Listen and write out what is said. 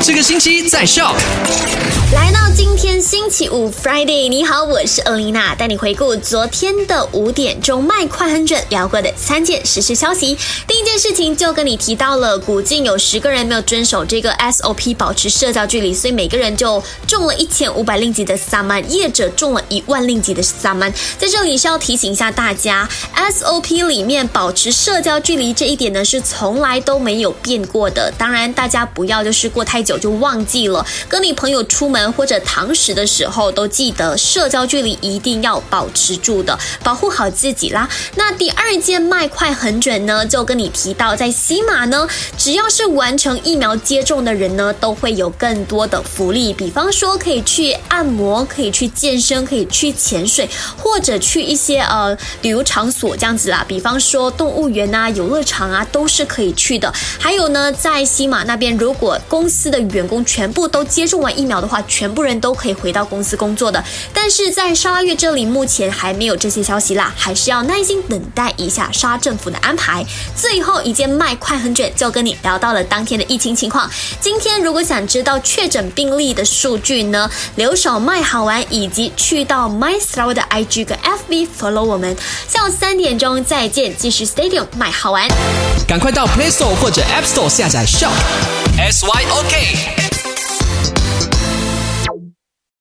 这个星期在笑。天星期五 Friday，你好，我是 Elena，带你回顾昨天的五点钟麦快很准聊过的三件实时消息。第一件事情就跟你提到了，古晋有十个人没有遵守这个 SOP，保持社交距离，所以每个人就中了一千五百令吉的萨曼，业者中了一万令吉的萨曼。在这里是要提醒一下大家，SOP 里面保持社交距离这一点呢是从来都没有变过的。当然，大家不要就是过太久就忘记了，跟你朋友出门或者堂食的时候，都记得社交距离一定要保持住的，保护好自己啦。那第二件卖快很准呢，就跟你提到，在西马呢，只要是完成疫苗接种的人呢，都会有更多的福利，比方说可以去按摩，可以去健身，可以去潜水，或者去一些呃旅游场所这样子啦，比方说动物园啊、游乐场啊，都是可以去的。还有呢，在西马那边，如果公司的员工全部都接种完疫苗的话，全部人都可以回到公司工作的。但是在沙拉月这里，目前还没有这些消息啦，还是要耐心等待一下沙政府的安排。最后一件卖快很卷，就跟你聊到了当天的疫情情况。今天如果想知道确诊病例的数据呢，留守卖好玩，以及去到 My s t a r 的 IG 跟 FB follow 我们。下午三点钟再见，继续 Stadium 卖好玩。赶快到 Play Store 或者 App Store 下载 Shop。S Y O K。